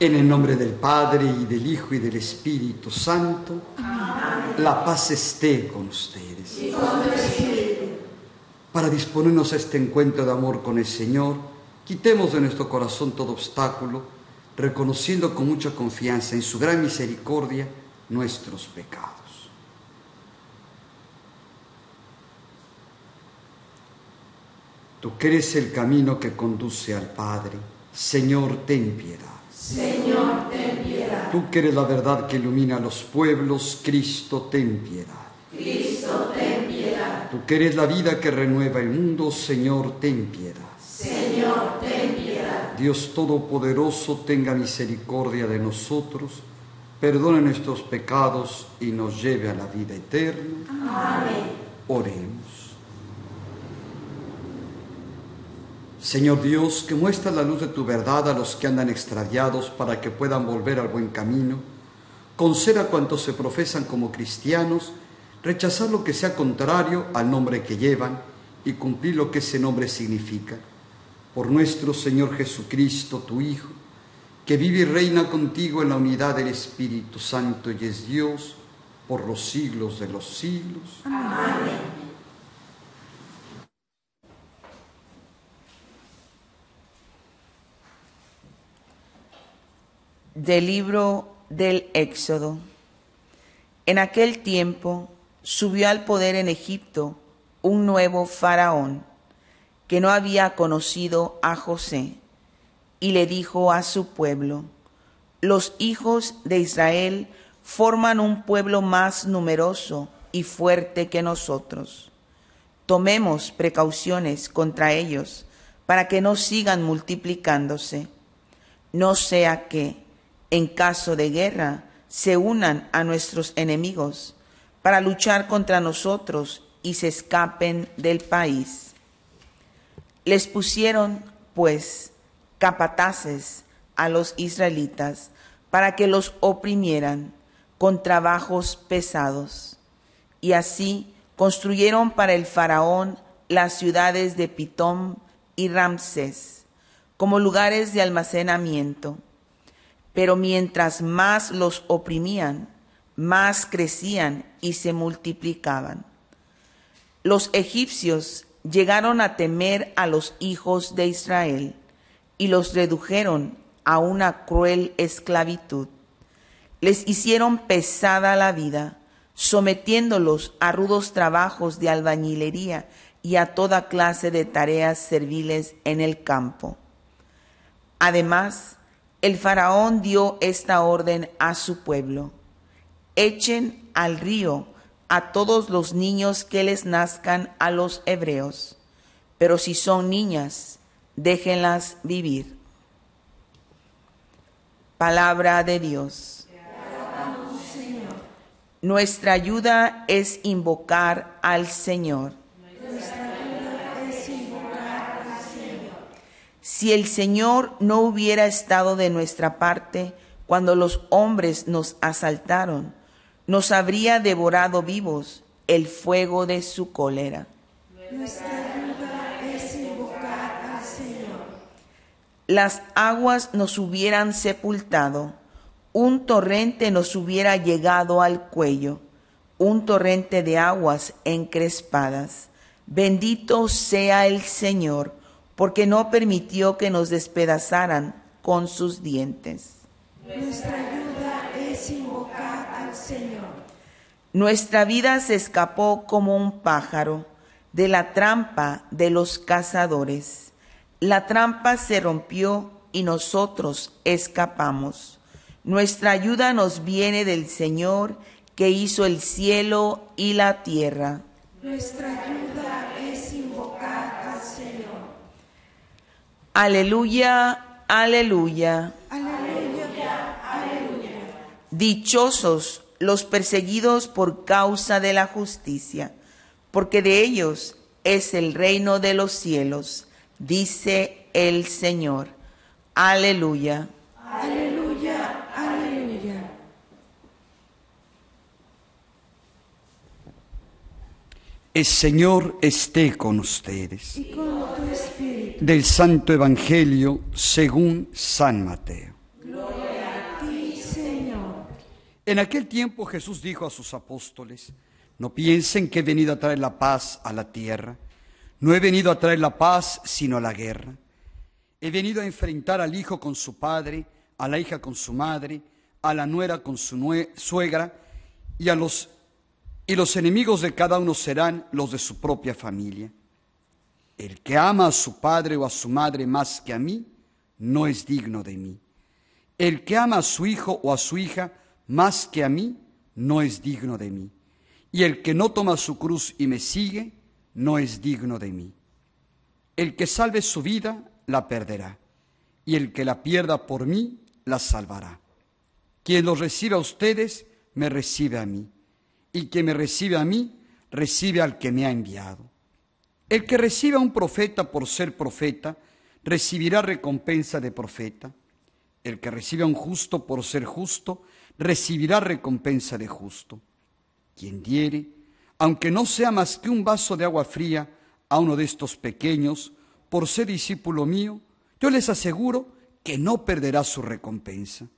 En el nombre del Padre y del Hijo y del Espíritu Santo, la paz esté con ustedes. Para disponernos a este encuentro de amor con el Señor, quitemos de nuestro corazón todo obstáculo, reconociendo con mucha confianza en su gran misericordia nuestros pecados. Tú crees el camino que conduce al Padre, Señor, ten piedad. Señor, ten piedad. Tú que eres la verdad que ilumina a los pueblos, Cristo, ten piedad. Cristo, ten piedad. Tú que eres la vida que renueva el mundo, Señor, ten piedad. Señor, ten piedad. Dios Todopoderoso, tenga misericordia de nosotros, perdone nuestros pecados y nos lleve a la vida eterna. Amén. Oremos. Señor Dios, que muestra la luz de tu verdad a los que andan extraviados para que puedan volver al buen camino, conceda a cuantos se profesan como cristianos rechazar lo que sea contrario al nombre que llevan y cumplir lo que ese nombre significa. Por nuestro Señor Jesucristo, tu Hijo, que vive y reina contigo en la unidad del Espíritu Santo y es Dios por los siglos de los siglos. Amén. Del libro del Éxodo. En aquel tiempo subió al poder en Egipto un nuevo faraón que no había conocido a José y le dijo a su pueblo, los hijos de Israel forman un pueblo más numeroso y fuerte que nosotros. Tomemos precauciones contra ellos para que no sigan multiplicándose, no sea que, en caso de guerra, se unan a nuestros enemigos para luchar contra nosotros y se escapen del país. Les pusieron, pues, capataces a los israelitas para que los oprimieran con trabajos pesados. Y así construyeron para el faraón las ciudades de Pitón y Ramsés como lugares de almacenamiento pero mientras más los oprimían, más crecían y se multiplicaban. Los egipcios llegaron a temer a los hijos de Israel y los redujeron a una cruel esclavitud. Les hicieron pesada la vida, sometiéndolos a rudos trabajos de albañilería y a toda clase de tareas serviles en el campo. Además, el faraón dio esta orden a su pueblo. Echen al río a todos los niños que les nazcan a los hebreos, pero si son niñas, déjenlas vivir. Palabra de Dios. Nuestra ayuda es invocar al Señor. Si el Señor no hubiera estado de nuestra parte cuando los hombres nos asaltaron, nos habría devorado vivos el fuego de su cólera. Nuestra ayuda es invocar al Señor. Las aguas nos hubieran sepultado, un torrente nos hubiera llegado al cuello, un torrente de aguas encrespadas. Bendito sea el Señor, porque no permitió que nos despedazaran con sus dientes. Nuestra ayuda es invocar al Señor. Nuestra vida se escapó como un pájaro de la trampa de los cazadores. La trampa se rompió y nosotros escapamos. Nuestra ayuda nos viene del Señor que hizo el cielo y la tierra. Nuestra ayuda es invocar al Señor. Aleluya, aleluya. Aleluya, aleluya. Dichosos los perseguidos por causa de la justicia, porque de ellos es el reino de los cielos, dice el Señor. Aleluya. Aleluya, aleluya. El Señor esté con ustedes. Y con tu. Del Santo Evangelio según San Mateo. A ti, Señor. En aquel tiempo Jesús dijo a sus apóstoles, no piensen que he venido a traer la paz a la tierra. No he venido a traer la paz, sino la guerra. He venido a enfrentar al hijo con su padre, a la hija con su madre, a la nuera con su suegra, y a los y los enemigos de cada uno serán los de su propia familia. El que ama a su padre o a su madre más que a mí, no es digno de mí. El que ama a su hijo o a su hija más que a mí, no es digno de mí. Y el que no toma su cruz y me sigue, no es digno de mí. El que salve su vida, la perderá. Y el que la pierda por mí, la salvará. Quien los recibe a ustedes, me recibe a mí. Y quien me recibe a mí, recibe al que me ha enviado. El que recibe a un profeta por ser profeta, recibirá recompensa de profeta. El que recibe a un justo por ser justo, recibirá recompensa de justo. Quien diere, aunque no sea más que un vaso de agua fría a uno de estos pequeños, por ser discípulo mío, yo les aseguro que no perderá su recompensa.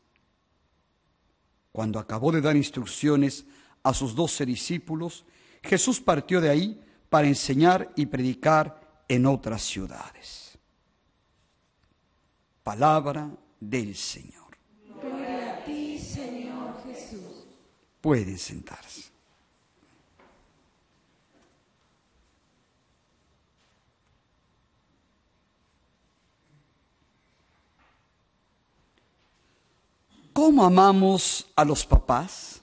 Cuando acabó de dar instrucciones a sus doce discípulos, Jesús partió de ahí para enseñar y predicar en otras ciudades. Palabra del Señor. Gloria a ti, Señor Jesús. Pueden sentarse. ¿Cómo amamos a los papás?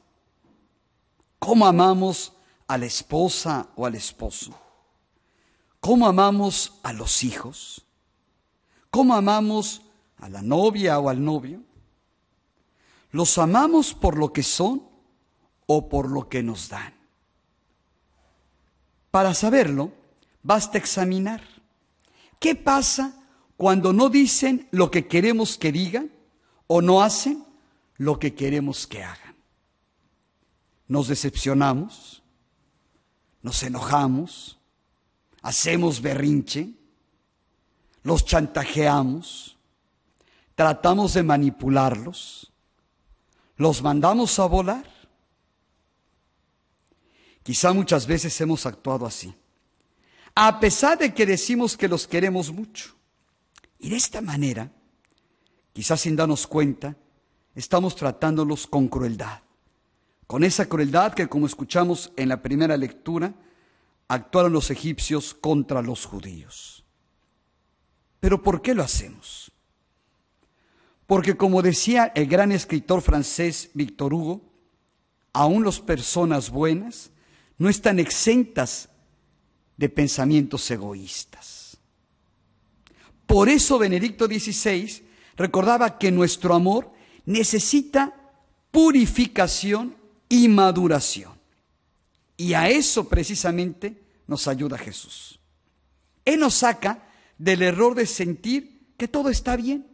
¿Cómo amamos a la esposa o al esposo? ¿Cómo amamos a los hijos? ¿Cómo amamos a la novia o al novio? ¿Los amamos por lo que son o por lo que nos dan? Para saberlo, basta examinar. ¿Qué pasa cuando no dicen lo que queremos que digan o no hacen lo que queremos que hagan? Nos decepcionamos, nos enojamos, hacemos berrinche, los chantajeamos, tratamos de manipularlos, los mandamos a volar. Quizá muchas veces hemos actuado así, a pesar de que decimos que los queremos mucho. Y de esta manera, quizás sin darnos cuenta, estamos tratándolos con crueldad, con esa crueldad que, como escuchamos en la primera lectura, actuaron los egipcios contra los judíos. Pero ¿por qué lo hacemos? Porque como decía el gran escritor francés Victor Hugo, aún las personas buenas no están exentas de pensamientos egoístas. Por eso Benedicto XVI recordaba que nuestro amor necesita purificación y maduración. Y a eso precisamente nos ayuda Jesús. Él nos saca del error de sentir que todo está bien,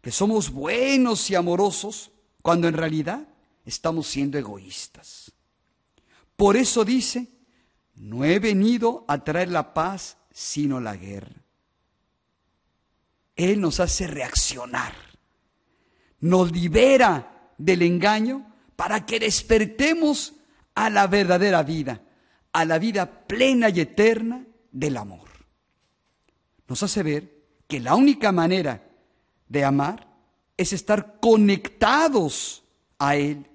que somos buenos y amorosos, cuando en realidad estamos siendo egoístas. Por eso dice, no he venido a traer la paz, sino la guerra. Él nos hace reaccionar, nos libera del engaño para que despertemos a la verdadera vida, a la vida plena y eterna del amor. Nos hace ver que la única manera de amar es estar conectados a Él,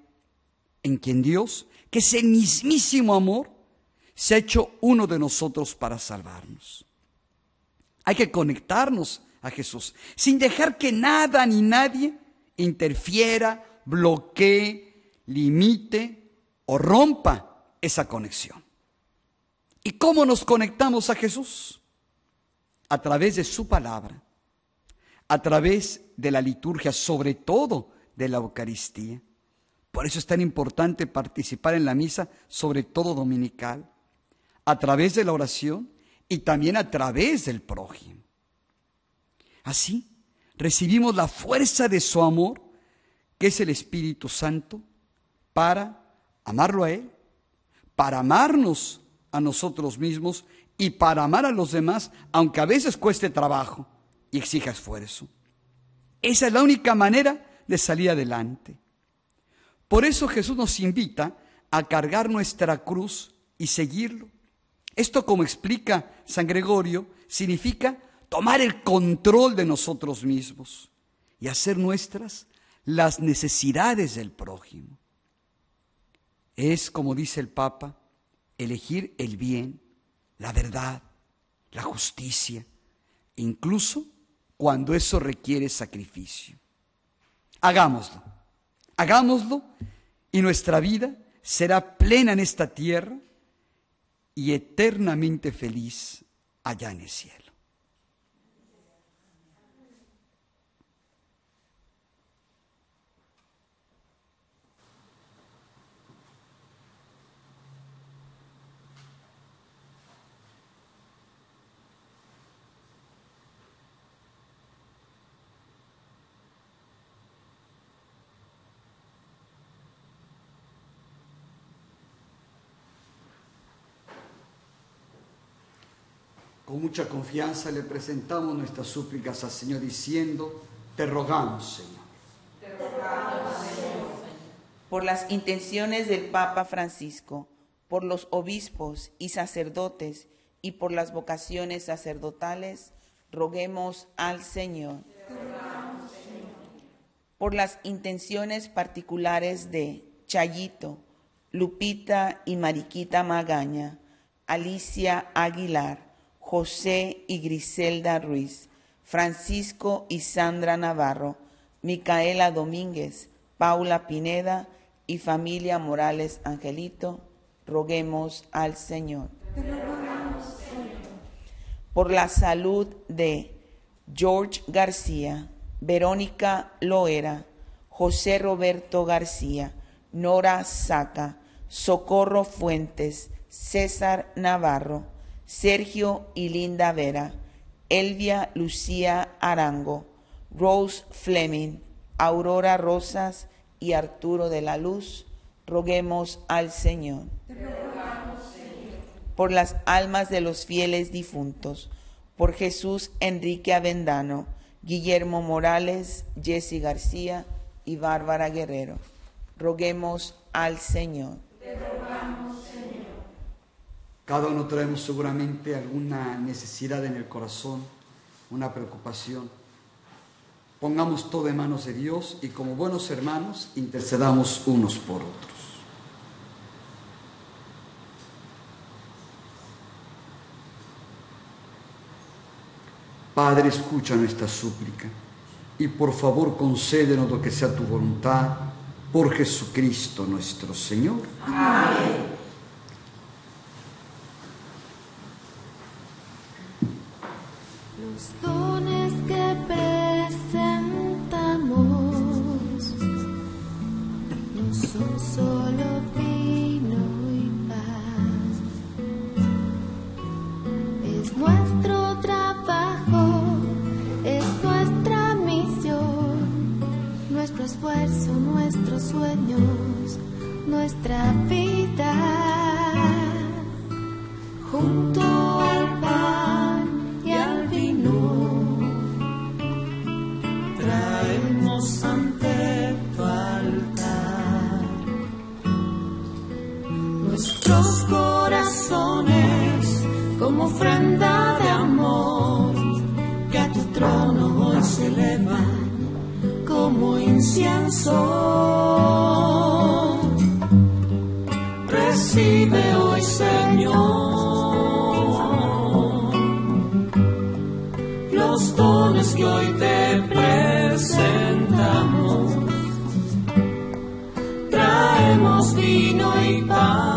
en quien Dios, que ese mismísimo amor, se ha hecho uno de nosotros para salvarnos. Hay que conectarnos a Jesús, sin dejar que nada ni nadie interfiera, bloquee, limite o rompa esa conexión. ¿Y cómo nos conectamos a Jesús? A través de su palabra, a través de la liturgia, sobre todo de la Eucaristía. Por eso es tan importante participar en la misa, sobre todo dominical, a través de la oración y también a través del prójimo. Así recibimos la fuerza de su amor, que es el Espíritu Santo, para amarlo a Él, para amarnos a nosotros mismos y para amar a los demás, aunque a veces cueste trabajo y exija esfuerzo. Esa es la única manera de salir adelante. Por eso Jesús nos invita a cargar nuestra cruz y seguirlo. Esto, como explica San Gregorio, significa tomar el control de nosotros mismos y hacer nuestras las necesidades del prójimo. Es, como dice el Papa, elegir el bien, la verdad, la justicia, incluso cuando eso requiere sacrificio. Hagámoslo, hagámoslo y nuestra vida será plena en esta tierra y eternamente feliz allá en el cielo. Con mucha confianza le presentamos nuestras súplicas al Señor diciendo, te rogamos, Señor. Te rogamos, Señor. Por las intenciones del Papa Francisco, por los obispos y sacerdotes y por las vocaciones sacerdotales, roguemos al Señor. Te rogamos, Señor. Por las intenciones particulares de Chayito, Lupita y Mariquita Magaña, Alicia Aguilar, José y Griselda Ruiz, Francisco y Sandra Navarro, Micaela Domínguez, Paula Pineda y familia Morales Angelito, roguemos al Señor. Por la salud de George García, Verónica Loera, José Roberto García, Nora Saca, Socorro Fuentes, César Navarro, Sergio y Linda Vera, Elvia Lucía Arango, Rose Fleming, Aurora Rosas y Arturo de la Luz, roguemos al Señor. Por las almas de los fieles difuntos, por Jesús Enrique Avendano, Guillermo Morales, Jesse García y Bárbara Guerrero. Roguemos al Señor. Cada uno traemos seguramente alguna necesidad en el corazón, una preocupación. Pongamos todo en manos de Dios y como buenos hermanos intercedamos unos por otros. Padre, escucha nuestra súplica y por favor concédenos lo que sea tu voluntad por Jesucristo nuestro Señor. Amén. Nuestros corazones como ofrenda de amor que a tu trono hoy se eleva como incienso. Recibe hoy, Señor, los dones que hoy te presentamos. Traemos vino y pan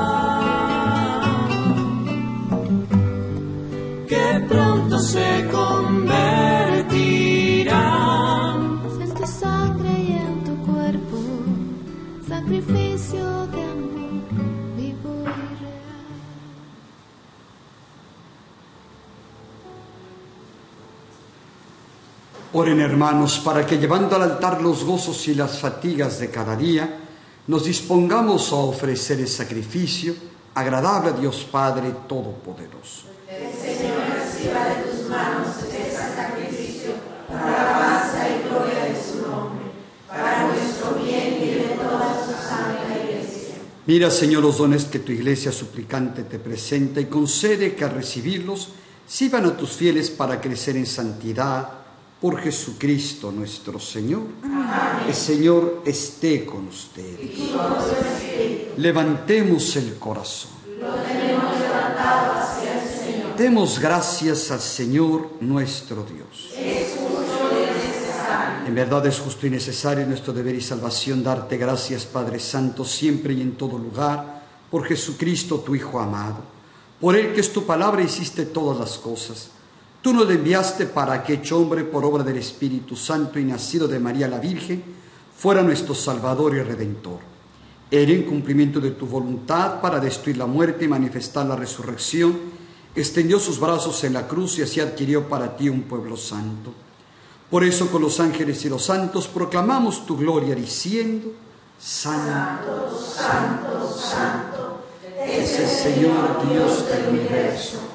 Oren hermanos para que llevando al altar los gozos y las fatigas de cada día, nos dispongamos a ofrecer el sacrificio agradable a Dios Padre Todopoderoso. Mira, Señor, los dones que tu iglesia suplicante te presenta y concede que al recibirlos sirvan a tus fieles para crecer en santidad por Jesucristo nuestro Señor. El Señor esté con ustedes. Levantemos el corazón. Demos gracias al Señor nuestro Dios. En verdad es justo y necesario nuestro deber y salvación darte gracias, Padre Santo, siempre y en todo lugar, por Jesucristo, tu Hijo amado. Por Él que es tu palabra hiciste todas las cosas. Tú nos enviaste para que, hecho hombre por obra del Espíritu Santo y nacido de María la Virgen, fuera nuestro Salvador y Redentor. Él, en cumplimiento de tu voluntad para destruir la muerte y manifestar la resurrección, extendió sus brazos en la cruz y así adquirió para ti un pueblo santo. Por eso con los ángeles y los santos proclamamos tu gloria diciendo, Santo, Santo, Santo, es el Señor Dios del universo.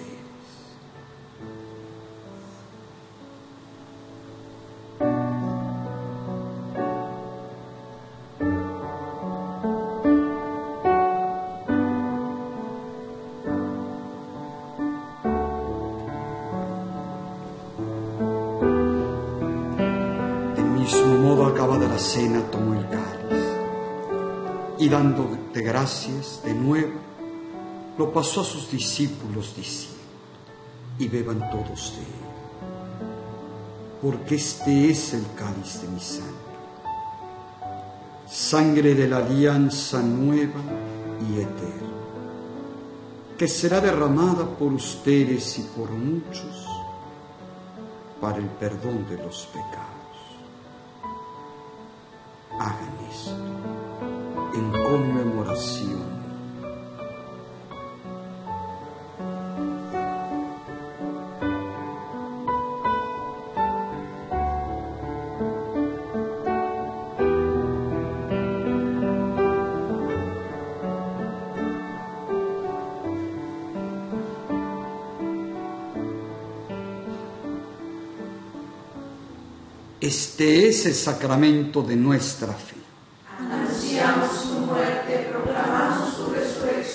Gracias de nuevo, lo pasó a sus discípulos diciendo, y beban todos de él, porque este es el cáliz de mi sangre, sangre de la alianza nueva y eterna, que será derramada por ustedes y por muchos para el perdón de los pecados. Hagan esto en conmemoración. Este es el sacramento de nuestra fe.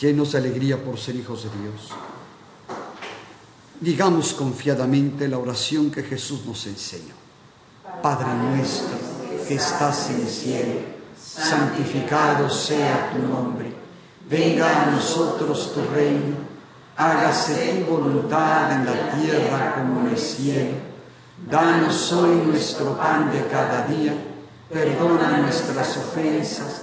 Llenos de alegría por ser hijos de Dios. Digamos confiadamente la oración que Jesús nos enseñó. Padre nuestro que estás en el cielo, santificado sea tu nombre. Venga a nosotros tu reino hágase tu voluntad en la tierra como en el cielo. Danos hoy nuestro pan de cada día, perdona nuestras ofensas,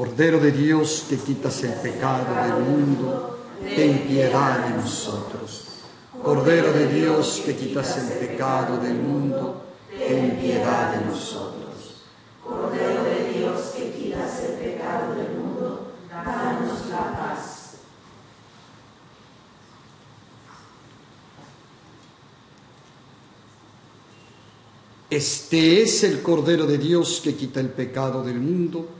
Cordero de Dios que quitas el pecado del mundo, ten piedad de nosotros. Cordero de Dios que quitas el pecado del mundo, ten piedad de nosotros. Cordero de Dios que quitas el pecado del mundo, danos la paz. Este es el Cordero de Dios que quita el pecado del mundo.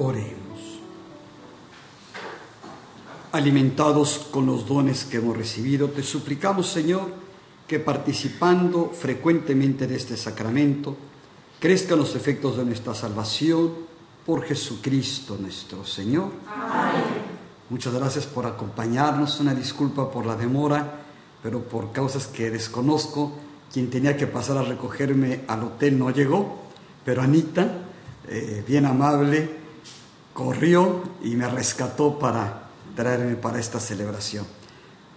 Oremos. Alimentados con los dones que hemos recibido, te suplicamos, Señor, que participando frecuentemente de este sacramento, crezcan los efectos de nuestra salvación por Jesucristo nuestro Señor. Amén. Muchas gracias por acompañarnos. Una disculpa por la demora, pero por causas que desconozco, quien tenía que pasar a recogerme al hotel no llegó, pero Anita, eh, bien amable, corrió y me rescató para traerme para esta celebración.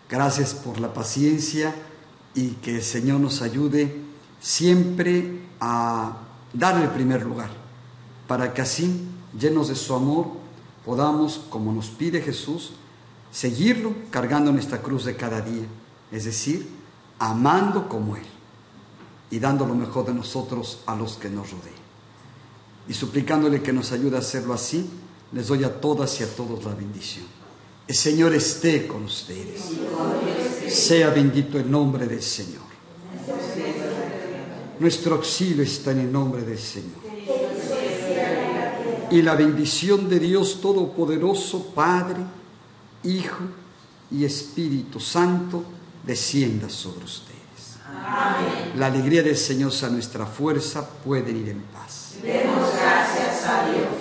Gracias por la paciencia y que el Señor nos ayude siempre a darle el primer lugar, para que así, llenos de su amor, podamos, como nos pide Jesús, seguirlo cargando nuestra cruz de cada día, es decir, amando como Él y dando lo mejor de nosotros a los que nos rodean. Y suplicándole que nos ayude a hacerlo así, les doy a todas y a todos la bendición. El Señor esté con ustedes. Sea bendito el nombre del Señor. Nuestro auxilio está en el nombre del Señor y la bendición de Dios Todopoderoso, Padre, Hijo y Espíritu Santo, descienda sobre ustedes. Amén. La alegría del Señor sea nuestra fuerza, pueden ir en paz. Demos gracias a Dios.